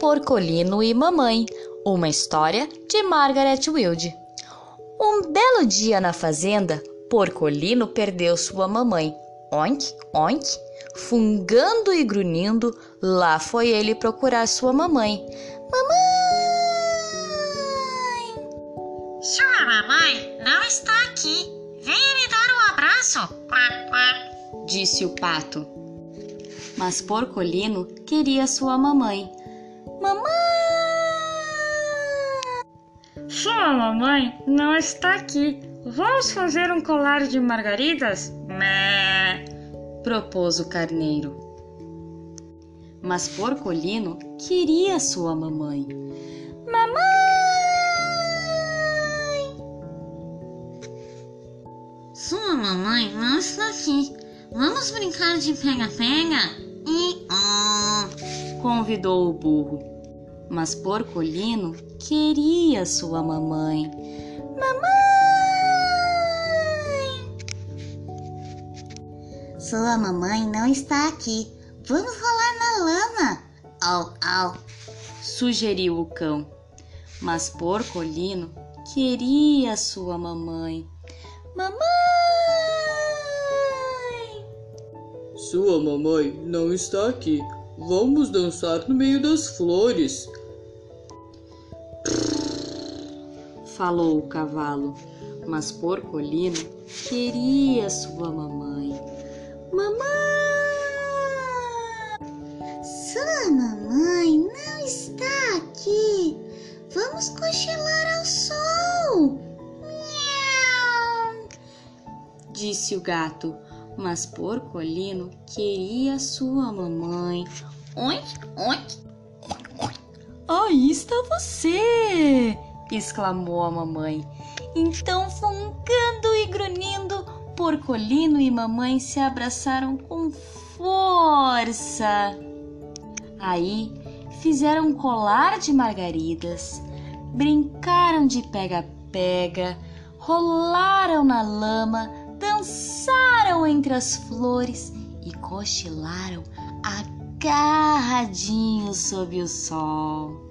Porcolino e Mamãe, uma história de Margaret Wilde. Um belo dia na fazenda, Porcolino perdeu sua mamãe. Oink, oink, fungando e grunhindo, lá foi ele procurar sua mamãe. Mamãe! Sua mamãe não está aqui. Venha me dar um abraço. Disse o pato. Mas Porcolino queria sua mamãe. Mamãe! Sua mamãe não está aqui. Vamos fazer um colar de margaridas? Mé. propôs o carneiro. Mas Porcolino queria sua mamãe. Sua mamãe não está aqui. Vamos brincar de pega-pega? E. Convidou o burro. Mas Porcolino queria sua mamãe. Sua mamãe não está aqui. Vamos rolar na lama. Au, au. Sugeriu o cão. Mas Porcolino queria sua mamãe. Mamãe! Sua mamãe não está aqui. Vamos dançar no meio das flores. Falou o cavalo. Mas Porcolino queria sua mamãe. Mamãe! Sua mamãe não está aqui. Vamos cochilar ao sol. Miau. disse o gato. Mas Porcolino queria sua mamãe. Oink, oink. Aí está você! exclamou a mamãe. Então, fungando e grunhindo, Porcolino e mamãe se abraçaram com força. Aí fizeram colar de margaridas, brincaram de pega-pega, rolaram na lama, entre as flores e cochilaram agarradinhos sob o sol.